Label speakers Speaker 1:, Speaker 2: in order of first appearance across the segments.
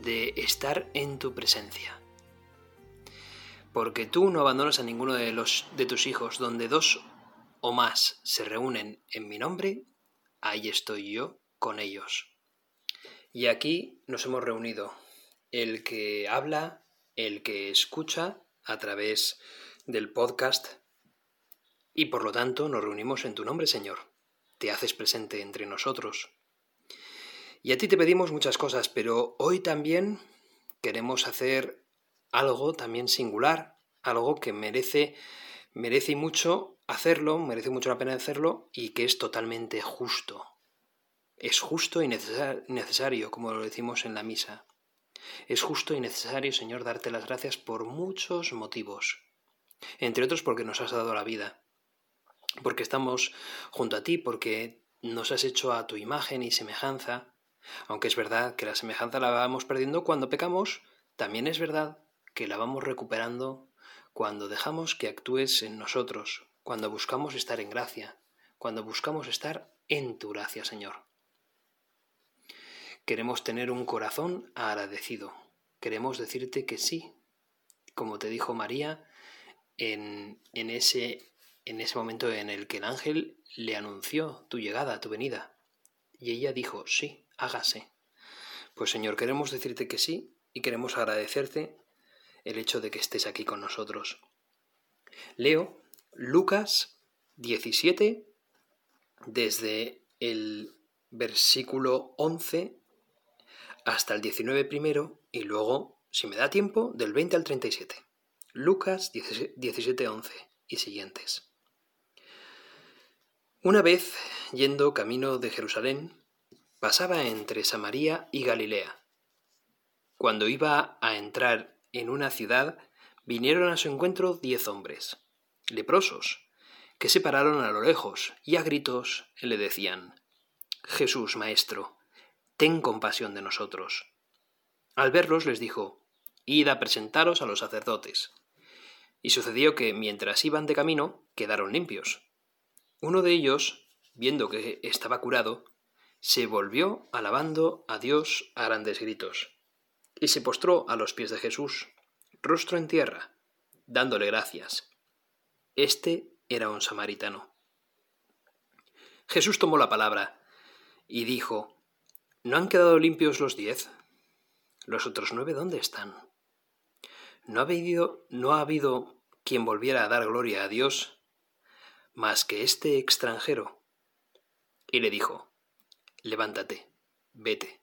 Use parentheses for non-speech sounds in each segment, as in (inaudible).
Speaker 1: de estar en tu presencia. Porque tú no abandonas a ninguno de, los, de tus hijos, donde dos o más se reúnen en mi nombre, ahí estoy yo con ellos. Y aquí nos hemos reunido, el que habla, el que escucha a través del podcast, y por lo tanto nos reunimos en tu nombre, Señor. Te haces presente entre nosotros. Y a ti te pedimos muchas cosas, pero hoy también queremos hacer algo también singular, algo que merece, merece mucho hacerlo, merece mucho la pena hacerlo y que es totalmente justo. Es justo y necesario, como lo decimos en la misa. Es justo y necesario, Señor, darte las gracias por muchos motivos. Entre otros porque nos has dado la vida, porque estamos junto a ti, porque nos has hecho a tu imagen y semejanza, aunque es verdad que la semejanza la vamos perdiendo cuando pecamos, también es verdad que la vamos recuperando cuando dejamos que actúes en nosotros, cuando buscamos estar en gracia, cuando buscamos estar en tu gracia, Señor. Queremos tener un corazón agradecido. Queremos decirte que sí, como te dijo María en, en, ese, en ese momento en el que el ángel le anunció tu llegada, tu venida. Y ella dijo, sí, hágase. Pues Señor, queremos decirte que sí y queremos agradecerte el hecho de que estés aquí con nosotros. Leo Lucas 17 desde el versículo 11 hasta el 19 primero y luego, si me da tiempo, del 20 al 37. Lucas 17, 11 y siguientes. Una vez, yendo camino de Jerusalén, pasaba entre Samaria y Galilea. Cuando iba a entrar en una ciudad, vinieron a su encuentro diez hombres, leprosos, que se pararon a lo lejos y a gritos le decían, Jesús, Maestro, ten compasión de nosotros. Al verlos les dijo, Id a presentaros a los sacerdotes. Y sucedió que, mientras iban de camino, quedaron limpios. Uno de ellos, viendo que estaba curado, se volvió alabando a Dios a grandes gritos, y se postró a los pies de Jesús, rostro en tierra, dándole gracias. Este era un samaritano. Jesús tomó la palabra y dijo, ¿No han quedado limpios los diez? ¿Los otros nueve dónde están? ¿No ha habido, no ha habido quien volviera a dar gloria a Dios más que este extranjero? Y le dijo, levántate, vete.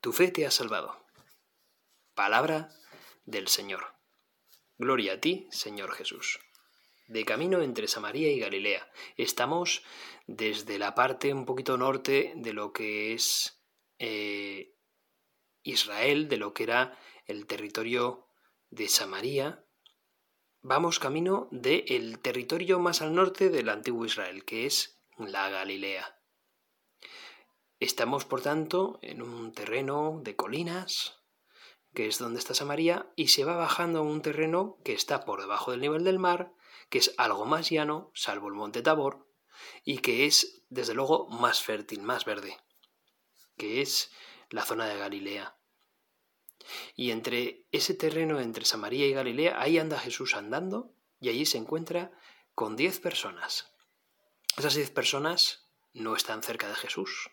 Speaker 1: Tu fe te ha salvado. Palabra del Señor. Gloria a ti, Señor Jesús. De camino entre Samaria y Galilea. Estamos desde la parte un poquito norte de lo que es eh, Israel, de lo que era el territorio de Samaria. Vamos camino del territorio más al norte del antiguo Israel, que es la Galilea. Estamos, por tanto, en un terreno de colinas, que es donde está Samaria, y se va bajando a un terreno que está por debajo del nivel del mar, que es algo más llano, salvo el monte Tabor, y que es, desde luego, más fértil, más verde, que es la zona de Galilea. Y entre ese terreno, entre Samaria y Galilea, ahí anda Jesús andando, y allí se encuentra con diez personas. Esas diez personas no están cerca de Jesús,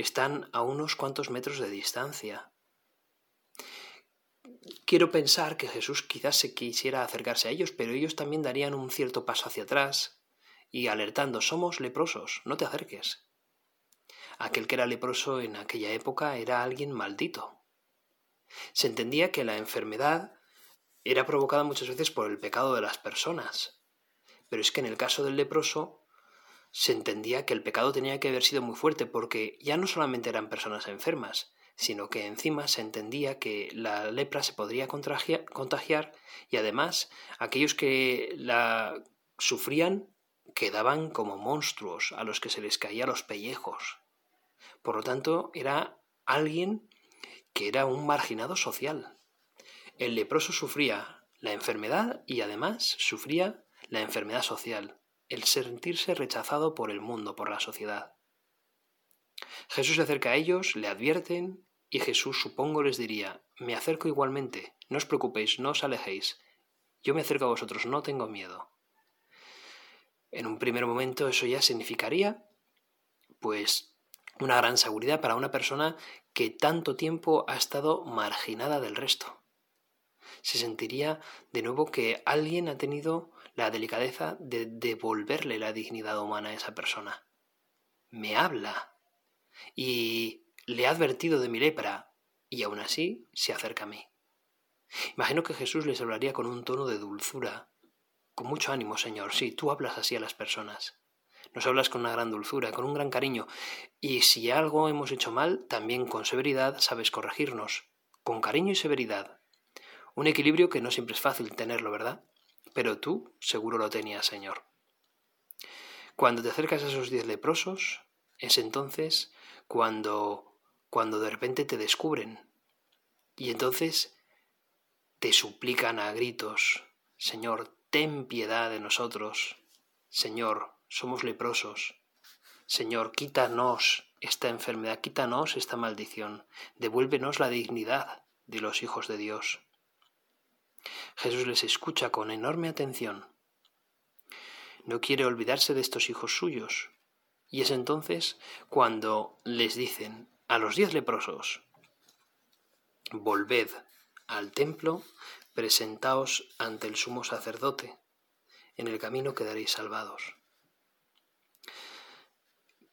Speaker 1: están a unos cuantos metros de distancia. Quiero pensar que Jesús quizás se quisiera acercarse a ellos, pero ellos también darían un cierto paso hacia atrás y alertando, somos leprosos, no te acerques. Aquel que era leproso en aquella época era alguien maldito. Se entendía que la enfermedad era provocada muchas veces por el pecado de las personas, pero es que en el caso del leproso se entendía que el pecado tenía que haber sido muy fuerte porque ya no solamente eran personas enfermas, sino que encima se entendía que la lepra se podría contagiar y además aquellos que la sufrían quedaban como monstruos a los que se les caía los pellejos. Por lo tanto, era alguien que era un marginado social. El leproso sufría la enfermedad y además sufría la enfermedad social, el sentirse rechazado por el mundo, por la sociedad. Jesús se acerca a ellos, le advierten, y Jesús supongo les diría, me acerco igualmente, no os preocupéis, no os alejéis, yo me acerco a vosotros, no tengo miedo. En un primer momento eso ya significaría, pues, una gran seguridad para una persona que tanto tiempo ha estado marginada del resto. Se sentiría de nuevo que alguien ha tenido la delicadeza de devolverle la dignidad humana a esa persona. Me habla y le ha advertido de mi lepra y aún así se acerca a mí. Imagino que Jesús les hablaría con un tono de dulzura, con mucho ánimo, Señor. Sí, tú hablas así a las personas. Nos hablas con una gran dulzura, con un gran cariño, y si algo hemos hecho mal, también con severidad sabes corregirnos, con cariño y severidad. Un equilibrio que no siempre es fácil tenerlo, ¿verdad? Pero tú seguro lo tenías, Señor. Cuando te acercas a esos diez leprosos, es entonces cuando, cuando de repente te descubren. Y entonces te suplican a gritos, Señor, ten piedad de nosotros. Señor, somos leprosos. Señor, quítanos esta enfermedad, quítanos esta maldición, devuélvenos la dignidad de los hijos de Dios. Jesús les escucha con enorme atención. No quiere olvidarse de estos hijos suyos. Y es entonces cuando les dicen a los diez leprosos, volved al templo, presentaos ante el sumo sacerdote, en el camino quedaréis salvados.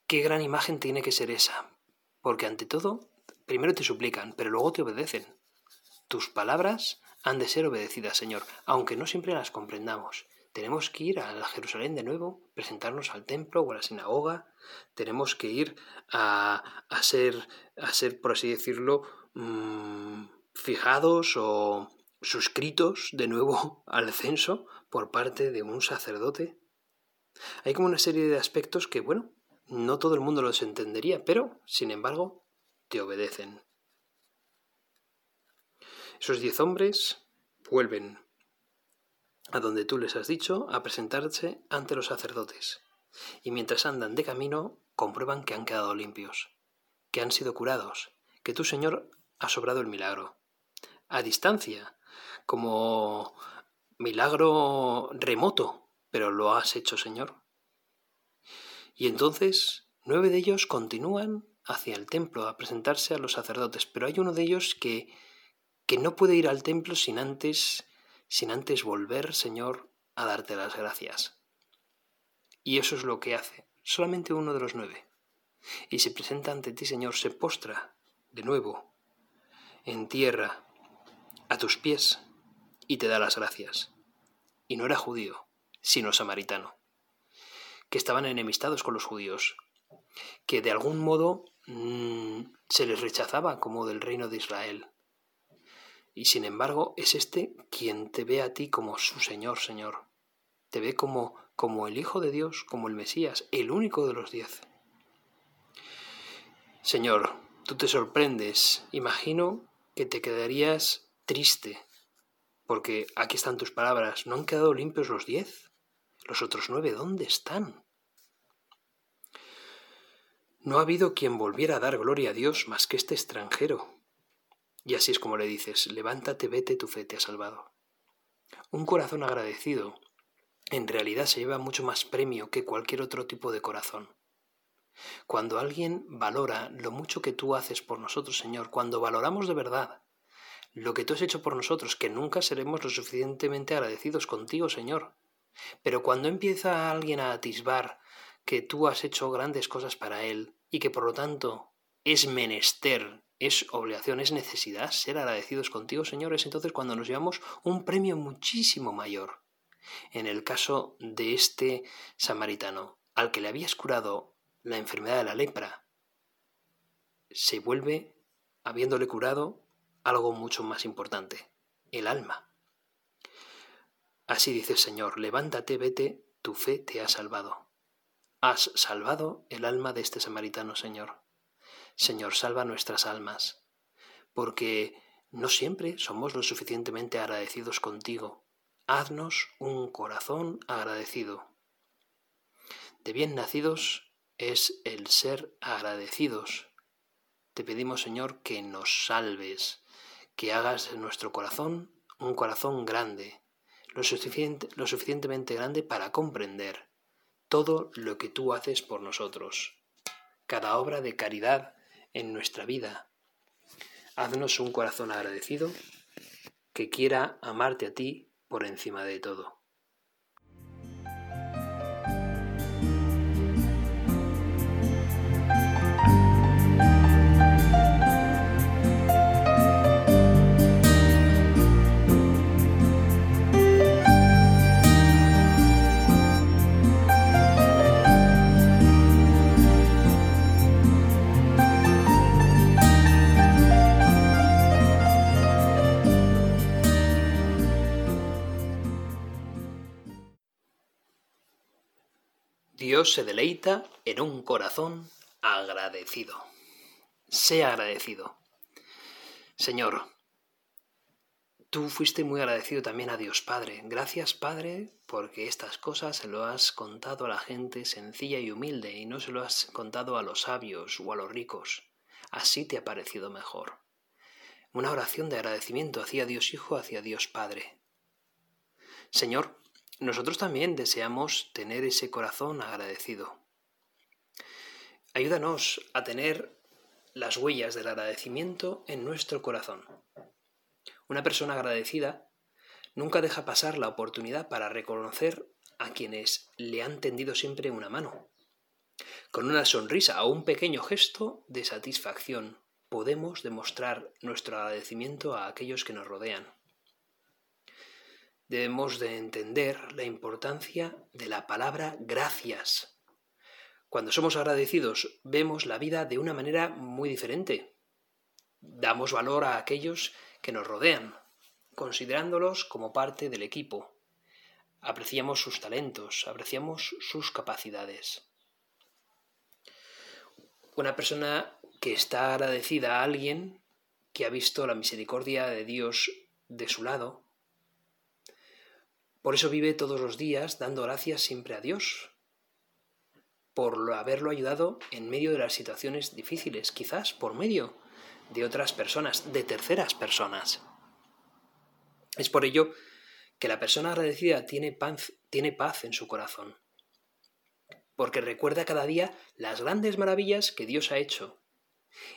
Speaker 1: Qué gran imagen tiene que ser esa, porque ante todo, primero te suplican, pero luego te obedecen. Tus palabras han de ser obedecidas, Señor, aunque no siempre las comprendamos. Tenemos que ir a Jerusalén de nuevo, presentarnos al templo o a la sinagoga, tenemos que ir a, a ser, a ser, por así decirlo, mmm, fijados o suscritos de nuevo (laughs) al censo por parte de un sacerdote. Hay como una serie de aspectos que, bueno, no todo el mundo los entendería, pero, sin embargo, te obedecen. Esos diez hombres vuelven a donde tú les has dicho a presentarse ante los sacerdotes, y mientras andan de camino comprueban que han quedado limpios, que han sido curados, que tu Señor ha sobrado el milagro a distancia, como milagro remoto, pero lo has hecho, Señor. Y entonces nueve de ellos continúan hacia el templo a presentarse a los sacerdotes, pero hay uno de ellos que, que no puede ir al templo sin antes, sin antes volver, Señor, a darte las gracias. Y eso es lo que hace, solamente uno de los nueve. Y se presenta ante ti, Señor, se postra de nuevo en tierra a tus pies y te da las gracias. Y no era judío, sino samaritano, que estaban enemistados con los judíos, que de algún modo mmm, se les rechazaba como del reino de Israel. Y sin embargo es este quien te ve a ti como su Señor, Señor. Te ve como, como el Hijo de Dios, como el Mesías, el único de los diez. Señor, tú te sorprendes. Imagino que te quedarías triste, porque aquí están tus palabras, ¿no han quedado limpios los diez? ¿Los otros nueve dónde están? No ha habido quien volviera a dar gloria a Dios más que este extranjero. Y así es como le dices, levántate, vete, tu fe te ha salvado. Un corazón agradecido en realidad se lleva mucho más premio que cualquier otro tipo de corazón. Cuando alguien valora lo mucho que tú haces por nosotros, Señor, cuando valoramos de verdad lo que tú has hecho por nosotros, que nunca seremos lo suficientemente agradecidos contigo, Señor. Pero cuando empieza alguien a atisbar que tú has hecho grandes cosas para él y que por lo tanto es menester, es obligación, es necesidad ser agradecidos contigo, Señor, es entonces cuando nos llevamos un premio muchísimo mayor. En el caso de este samaritano, al que le habías curado la enfermedad de la lepra, se vuelve habiéndole curado algo mucho más importante, el alma. Así dice el Señor, levántate, vete, tu fe te ha salvado. Has salvado el alma de este samaritano, Señor. Señor, salva nuestras almas, porque no siempre somos lo suficientemente agradecidos contigo. Haznos un corazón agradecido. De bien nacidos es el ser agradecidos. Te pedimos, Señor, que nos salves, que hagas de nuestro corazón un corazón grande, lo, lo suficientemente grande para comprender todo lo que tú haces por nosotros, cada obra de caridad en nuestra vida. Haznos un corazón agradecido que quiera amarte a ti por encima de todo. Se deleita en un corazón agradecido. Sea agradecido. Señor, tú fuiste muy agradecido también a Dios Padre. Gracias Padre porque estas cosas se lo has contado a la gente sencilla y humilde y no se lo has contado a los sabios o a los ricos. Así te ha parecido mejor. Una oración de agradecimiento hacia Dios Hijo, hacia Dios Padre. Señor, nosotros también deseamos tener ese corazón agradecido. Ayúdanos a tener las huellas del agradecimiento en nuestro corazón. Una persona agradecida nunca deja pasar la oportunidad para reconocer a quienes le han tendido siempre una mano. Con una sonrisa o un pequeño gesto de satisfacción podemos demostrar nuestro agradecimiento a aquellos que nos rodean debemos de entender la importancia de la palabra gracias. Cuando somos agradecidos vemos la vida de una manera muy diferente. Damos valor a aquellos que nos rodean, considerándolos como parte del equipo. Apreciamos sus talentos, apreciamos sus capacidades. Una persona que está agradecida a alguien que ha visto la misericordia de Dios de su lado, por eso vive todos los días dando gracias siempre a Dios, por haberlo ayudado en medio de las situaciones difíciles, quizás por medio de otras personas, de terceras personas. Es por ello que la persona agradecida tiene paz, en su corazón, porque recuerda cada día las grandes maravillas que Dios ha hecho,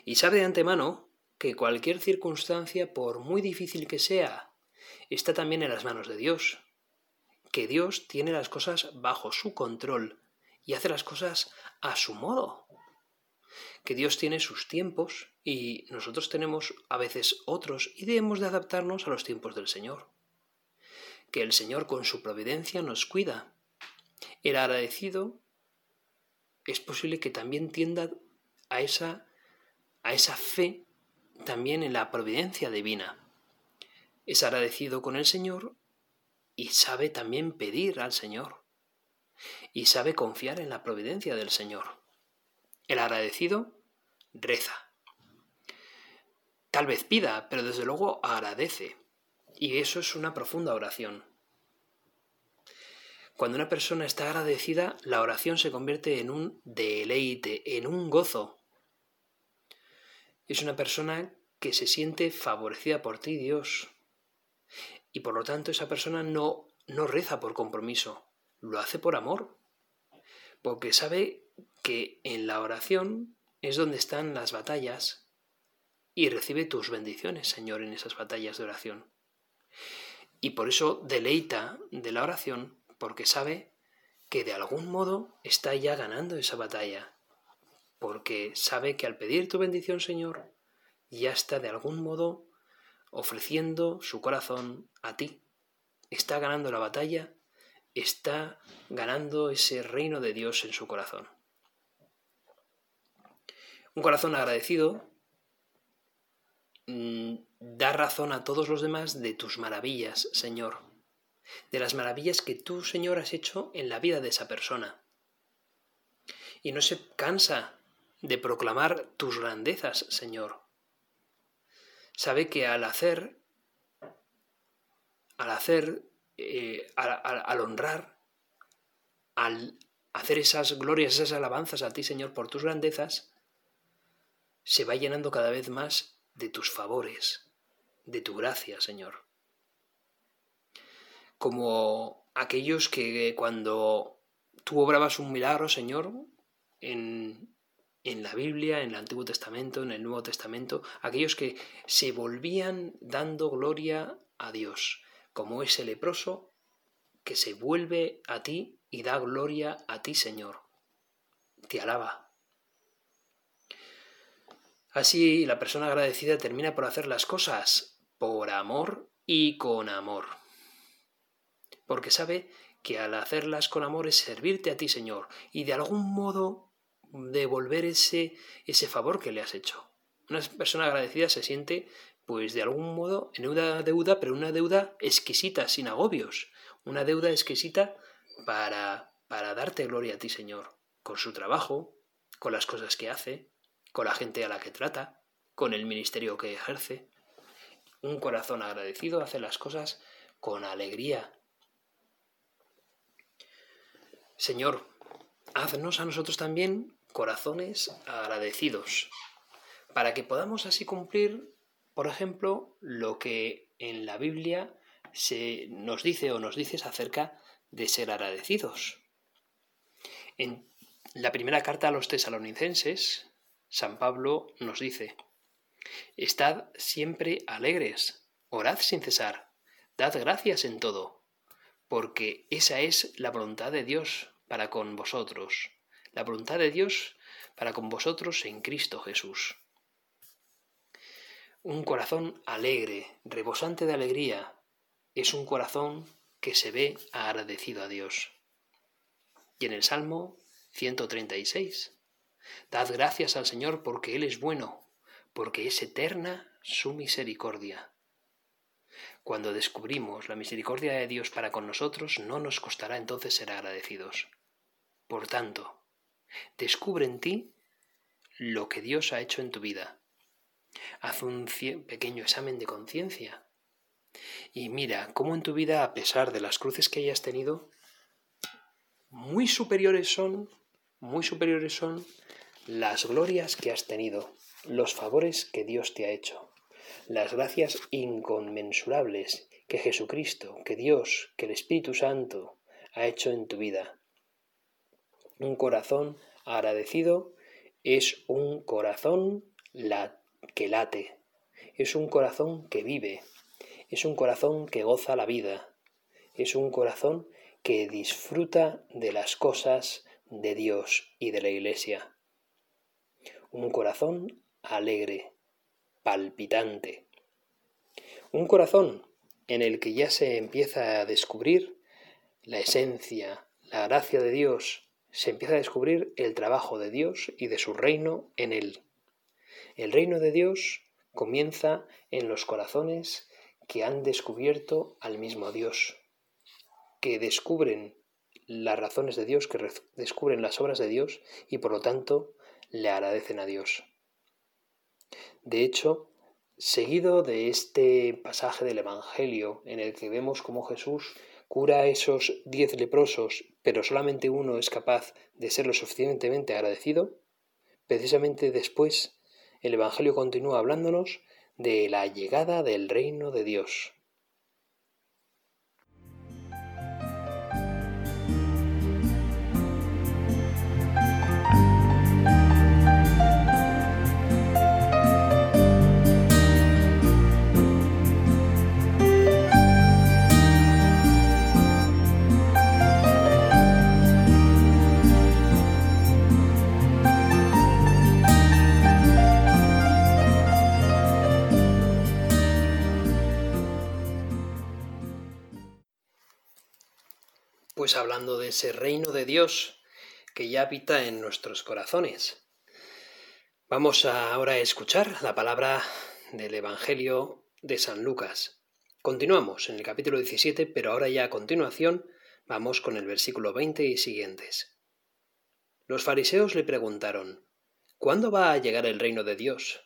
Speaker 1: y sabe de antemano que cualquier circunstancia, por muy difícil que sea, está también en las manos de Dios, que Dios tiene las cosas bajo su control y hace las cosas a su modo. Que Dios tiene sus tiempos y nosotros tenemos a veces otros y debemos de adaptarnos a los tiempos del Señor. Que el Señor con su providencia nos cuida. El agradecido es posible que también tienda a esa, a esa fe también en la providencia divina. Es agradecido con el Señor y sabe también pedir al Señor y sabe confiar en la providencia del Señor. El agradecido reza. Tal vez pida, pero desde luego agradece. Y eso es una profunda oración. Cuando una persona está agradecida, la oración se convierte en un deleite, en un gozo. Es una persona que se siente favorecida por ti, Dios, y por lo tanto esa persona no, no reza por compromiso, lo hace por amor, porque sabe que en la oración es donde están las batallas y recibe tus bendiciones, Señor, en esas batallas de oración. Y por eso deleita de la oración, porque sabe que de algún modo está ya ganando esa batalla, porque sabe que al pedir tu bendición, Señor, ya está de algún modo ofreciendo su corazón a ti. Está ganando la batalla, está ganando ese reino de Dios en su corazón. Un corazón agradecido mm, da razón a todos los demás de tus maravillas, Señor, de las maravillas que tú, Señor, has hecho en la vida de esa persona. Y no se cansa de proclamar tus grandezas, Señor. Sabe que al hacer, al hacer, eh, al honrar, al hacer esas glorias, esas alabanzas a ti, Señor, por tus grandezas, se va llenando cada vez más de tus favores, de tu gracia, Señor. Como aquellos que cuando tú obrabas un milagro, Señor, en, en la Biblia, en el Antiguo Testamento, en el Nuevo Testamento, aquellos que se volvían dando gloria a Dios, como ese leproso que se vuelve a ti y da gloria a ti, Señor. Te alaba. Así la persona agradecida termina por hacer las cosas por amor y con amor. Porque sabe que al hacerlas con amor es servirte a ti, Señor, y de algún modo devolver ese, ese favor que le has hecho. Una persona agradecida se siente, pues de algún modo, en una deuda, pero una deuda exquisita, sin agobios. Una deuda exquisita para, para darte gloria a ti, Señor, con su trabajo, con las cosas que hace, con la gente a la que trata, con el ministerio que ejerce. Un corazón agradecido hace las cosas con alegría. Señor, haznos a nosotros también corazones agradecidos, para que podamos así cumplir, por ejemplo, lo que en la Biblia se nos dice o nos dices acerca de ser agradecidos. En la primera carta a los tesalonicenses, San Pablo nos dice, Estad siempre alegres, orad sin cesar, dad gracias en todo, porque esa es la voluntad de Dios para con vosotros la voluntad de Dios para con vosotros en Cristo Jesús. Un corazón alegre, rebosante de alegría, es un corazón que se ve agradecido a Dios. Y en el Salmo 136, Dad gracias al Señor porque Él es bueno, porque es eterna su misericordia. Cuando descubrimos la misericordia de Dios para con nosotros, no nos costará entonces ser agradecidos. Por tanto, Descubre en ti lo que Dios ha hecho en tu vida. Haz un pequeño examen de conciencia y mira cómo en tu vida, a pesar de las cruces que hayas tenido, muy superiores son, muy superiores son las glorias que has tenido, los favores que Dios te ha hecho, las gracias inconmensurables que Jesucristo, que Dios, que el Espíritu Santo ha hecho en tu vida. Un corazón agradecido es un corazón que late, es un corazón que vive, es un corazón que goza la vida, es un corazón que disfruta de las cosas de Dios y de la Iglesia. Un corazón alegre, palpitante. Un corazón en el que ya se empieza a descubrir la esencia, la gracia de Dios, se empieza a descubrir el trabajo de Dios y de su reino en él. El reino de Dios comienza en los corazones que han descubierto al mismo Dios, que descubren las razones de Dios, que descubren las obras de Dios y por lo tanto le agradecen a Dios. De hecho, seguido de este pasaje del Evangelio en el que vemos cómo Jesús cura a esos diez leprosos, pero solamente uno es capaz de ser lo suficientemente agradecido, precisamente después el Evangelio continúa hablándonos de la llegada del reino de Dios. Pues hablando de ese reino de Dios que ya habita en nuestros corazones. Vamos ahora a escuchar la palabra del Evangelio de San Lucas. Continuamos en el capítulo 17, pero ahora ya a continuación vamos con el versículo 20 y siguientes. Los fariseos le preguntaron, ¿Cuándo va a llegar el reino de Dios?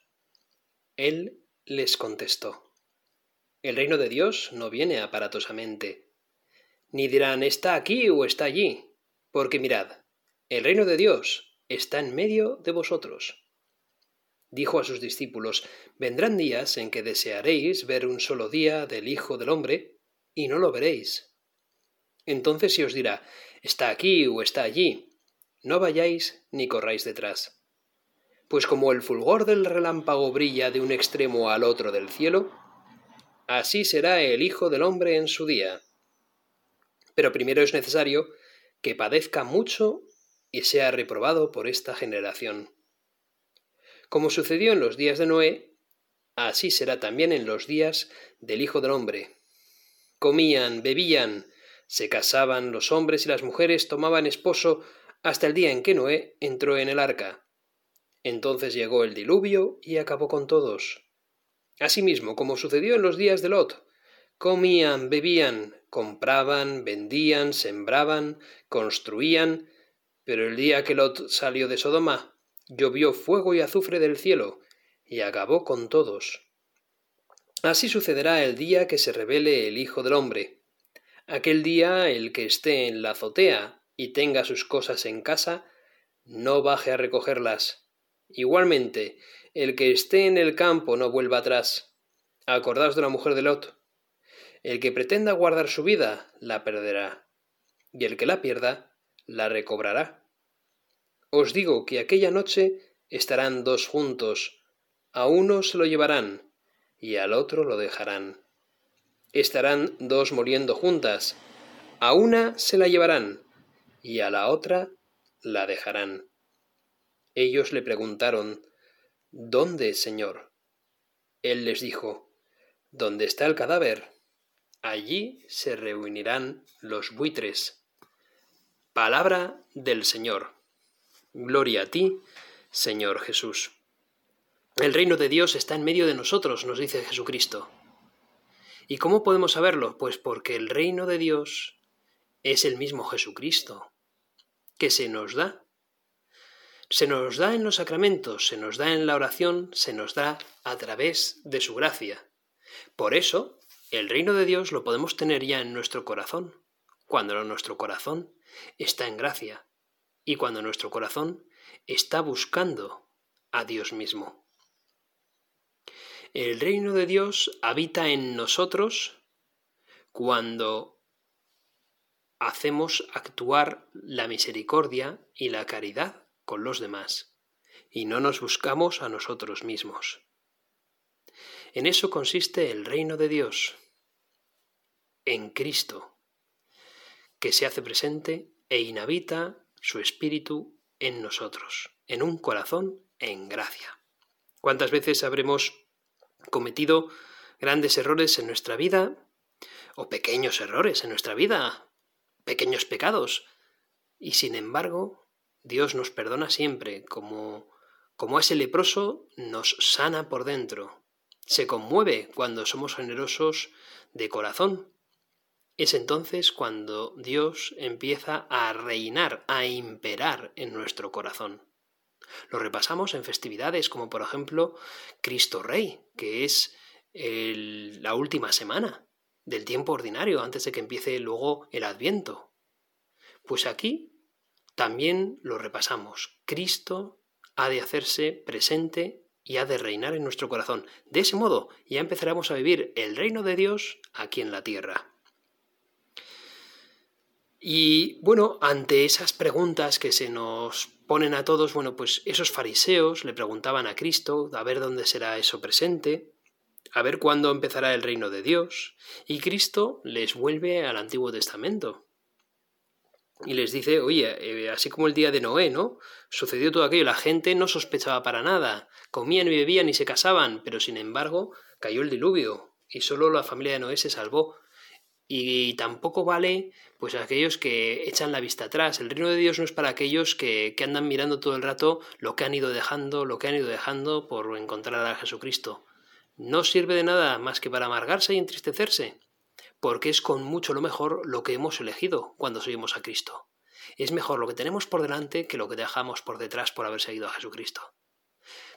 Speaker 1: Él les contestó, El reino de Dios no viene aparatosamente, ni dirán está aquí o está allí, porque mirad, el reino de Dios está en medio de vosotros dijo a sus discípulos, Vendrán días en que desearéis ver un solo día del Hijo del Hombre, y no lo veréis. Entonces se os dirá, está aquí o está allí, no vayáis ni corráis detrás. Pues como el fulgor del relámpago brilla de un extremo al otro del cielo, así será el Hijo del Hombre en su día. Pero primero es necesario que padezca mucho y sea reprobado por esta generación. Como sucedió en los días de Noé, así será también en los días del Hijo del Hombre. Comían, bebían, se casaban los hombres y las mujeres tomaban esposo hasta el día en que Noé entró en el arca. Entonces llegó el diluvio y acabó con todos. Asimismo, como sucedió en los días de Lot, comían, bebían, compraban, vendían, sembraban, construían, pero el día que Lot salió de Sodoma, llovió fuego y azufre del cielo, y acabó con todos. Así sucederá el día que se revele el Hijo del Hombre. Aquel día el que esté en la azotea y tenga sus cosas en casa, no baje a recogerlas. Igualmente, el que esté en el campo no vuelva atrás. Acordaos de la mujer de Lot. El que pretenda guardar su vida, la perderá, y el que la pierda, la recobrará. Os digo que aquella noche estarán dos juntos, a uno se lo llevarán y al otro lo dejarán. Estarán dos moliendo juntas, a una se la llevarán y a la otra la dejarán. Ellos le preguntaron, ¿Dónde, Señor? Él les dijo, ¿Dónde está el cadáver? Allí se reunirán los buitres. Palabra del Señor. Gloria a ti, Señor Jesús. El reino de Dios está en medio de nosotros, nos dice Jesucristo. ¿Y cómo podemos saberlo? Pues porque el reino de Dios es el mismo Jesucristo, que se nos da. Se nos da en los sacramentos, se nos da en la oración, se nos da a través de su gracia. Por eso, el reino de Dios lo podemos tener ya en nuestro corazón, cuando nuestro corazón está en gracia, y cuando nuestro corazón está buscando a Dios mismo. El reino de Dios habita en nosotros cuando hacemos actuar la misericordia y la caridad con los demás, y no nos buscamos a nosotros mismos. En eso consiste el reino de Dios, en Cristo, que se hace presente e inhabita su espíritu en nosotros, en un corazón en gracia. ¿Cuántas veces habremos cometido grandes errores en nuestra vida o pequeños errores en nuestra vida, pequeños pecados? Y sin embargo, Dios nos perdona siempre, como, como ese leproso nos sana por dentro. Se conmueve cuando somos generosos de corazón es entonces cuando Dios empieza a reinar, a imperar en nuestro corazón. Lo repasamos en festividades como por ejemplo Cristo Rey, que es la última semana del tiempo ordinario antes de que empiece luego el Adviento. Pues aquí también lo repasamos. Cristo ha de hacerse presente y ha de reinar en nuestro corazón. De ese modo ya empezaremos a vivir el reino de Dios aquí en la tierra. Y bueno, ante esas preguntas que se nos ponen a todos, bueno, pues esos fariseos le preguntaban a Cristo a ver dónde será eso presente, a ver cuándo empezará el reino de Dios, y Cristo les vuelve al Antiguo Testamento. Y les dice, oye, eh, así como el día de Noé, ¿no? Sucedió todo aquello, la gente no sospechaba para nada, comían y bebían y se casaban, pero sin embargo cayó el diluvio, y solo la familia de Noé se salvó y tampoco vale pues aquellos que echan la vista atrás. El reino de Dios no es para aquellos que, que, andan mirando todo el rato lo que han ido dejando, lo que han ido dejando por encontrar a Jesucristo. no sirve de nada más que para amargarse y entristecerse, porque es con mucho lo mejor lo que hemos elegido cuando seguimos a Cristo. Es mejor lo que tenemos por delante que lo que dejamos por detrás por haber seguido a Jesucristo.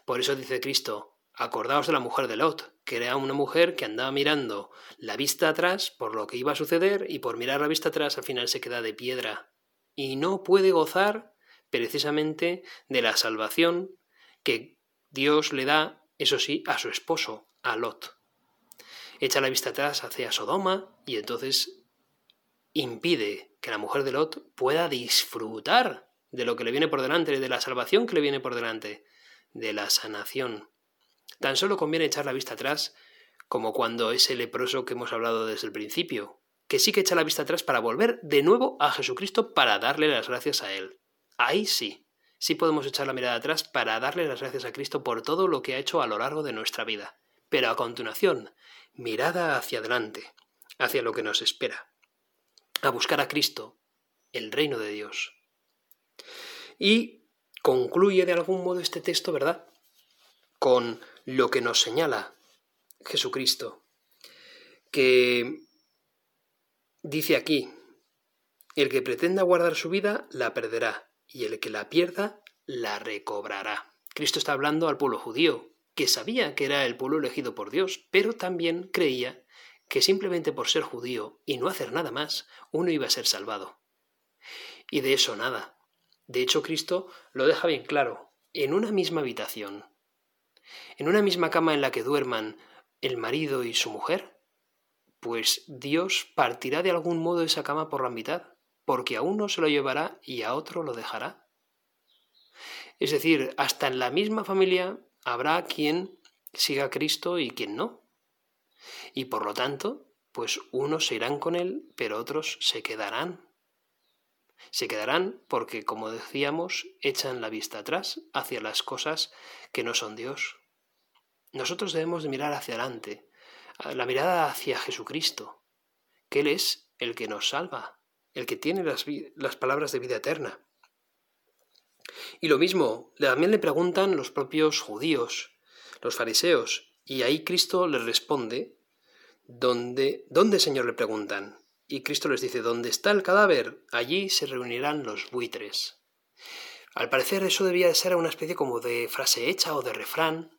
Speaker 1: Por eso dice Cristo, acordaos de la mujer de Lot, que era una mujer que andaba mirando la vista atrás por lo que iba a suceder y por mirar la vista atrás al final se queda de piedra y no puede gozar precisamente de la salvación que Dios le da, eso sí, a su esposo, a Lot echa la vista atrás hacia Sodoma y entonces impide que la mujer de Lot pueda disfrutar de lo que le viene por delante, de la salvación que le viene por delante, de la sanación. Tan solo conviene echar la vista atrás como cuando ese leproso que hemos hablado desde el principio, que sí que echa la vista atrás para volver de nuevo a Jesucristo para darle las gracias a Él. Ahí sí, sí podemos echar la mirada atrás para darle las gracias a Cristo por todo lo que ha hecho a lo largo de nuestra vida. Pero a continuación, mirada hacia adelante, hacia lo que nos espera, a buscar a Cristo, el reino de Dios. Y concluye de algún modo este texto, ¿verdad? Con lo que nos señala Jesucristo, que dice aquí, el que pretenda guardar su vida la perderá, y el que la pierda la recobrará. Cristo está hablando al pueblo judío, que sabía que era el pueblo elegido por Dios, pero también creía que simplemente por ser judío y no hacer nada más, uno iba a ser salvado. Y de eso nada. De hecho, Cristo lo deja bien claro. En una misma habitación, en una misma cama en la que duerman el marido y su mujer, pues Dios partirá de algún modo esa cama por la mitad, porque a uno se lo llevará y a otro lo dejará. Es decir, hasta en la misma familia habrá quien siga a Cristo y quien no. Y por lo tanto, pues unos se irán con Él, pero otros se quedarán. Se quedarán porque, como decíamos, echan la vista atrás hacia las cosas que no son Dios. Nosotros debemos de mirar hacia adelante, la mirada hacia Jesucristo, que Él es el que nos salva, el que tiene las, palabras de vida eterna. Y lo mismo, también le preguntan los propios judíos, los fariseos, y ahí Cristo les responde, ¿dónde, ¿dónde Señor le preguntan? Y Cristo les dice, ¿dónde está el cadáver? Allí se reunirán los buitres. Al parecer eso debía de ser una especie como de frase hecha o de refrán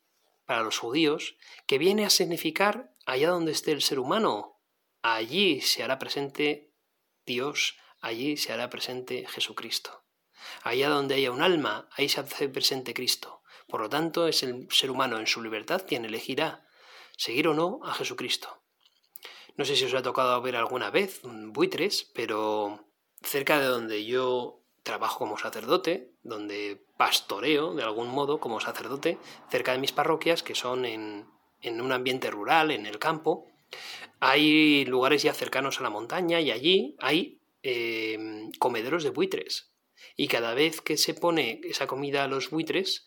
Speaker 1: para los judíos, que viene a significar allá donde esté el ser humano, allí se hará presente Dios, allí se hará presente Jesucristo. Allá donde haya un alma, ahí se hace presente Cristo. Por lo tanto, es el ser humano en su libertad quien elegirá seguir o no a Jesucristo. No sé si os ha tocado ver alguna vez buitres, pero cerca de donde yo trabajo como sacerdote, donde pastoreo de algún modo como sacerdote, cerca de mis parroquias, que son en, en un ambiente rural, en el campo, hay lugares ya cercanos a la montaña y allí hay eh, comederos de buitres. Y cada vez que se pone esa comida a los buitres,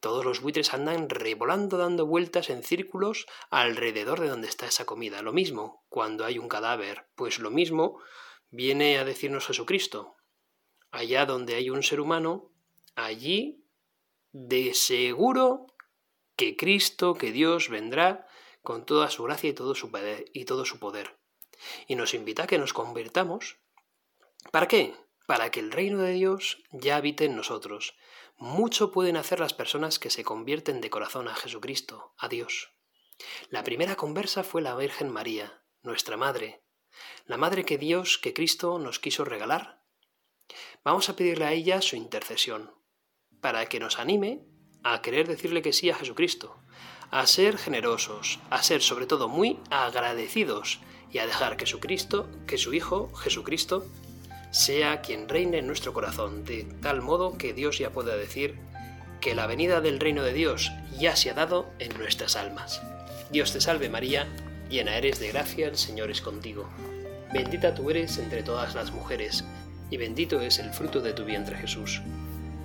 Speaker 1: todos los buitres andan revolando, dando vueltas en círculos alrededor de donde está esa comida. Lo mismo cuando hay un cadáver, pues lo mismo viene a decirnos Jesucristo. Allá donde hay un ser humano, allí de seguro que Cristo, que Dios vendrá con toda su gracia y todo su poder. Y, todo su poder. y nos invita a que nos convirtamos. ¿Para qué? para que el reino de Dios ya habite en nosotros. Mucho pueden hacer las personas que se convierten de corazón a Jesucristo, a Dios. La primera conversa fue la Virgen María, nuestra Madre, la Madre que Dios, que Cristo nos quiso regalar. Vamos a pedirle a ella su intercesión, para que nos anime a querer decirle que sí a Jesucristo, a ser generosos, a ser sobre todo muy agradecidos y a dejar que su Cristo, que su Hijo, Jesucristo, sea quien reine en nuestro corazón, de tal modo que Dios ya pueda decir que la venida del reino de Dios ya se ha dado en nuestras almas. Dios te salve María, llena eres de gracia, el Señor es contigo. Bendita tú eres entre todas las mujeres, y bendito es el fruto de tu vientre Jesús.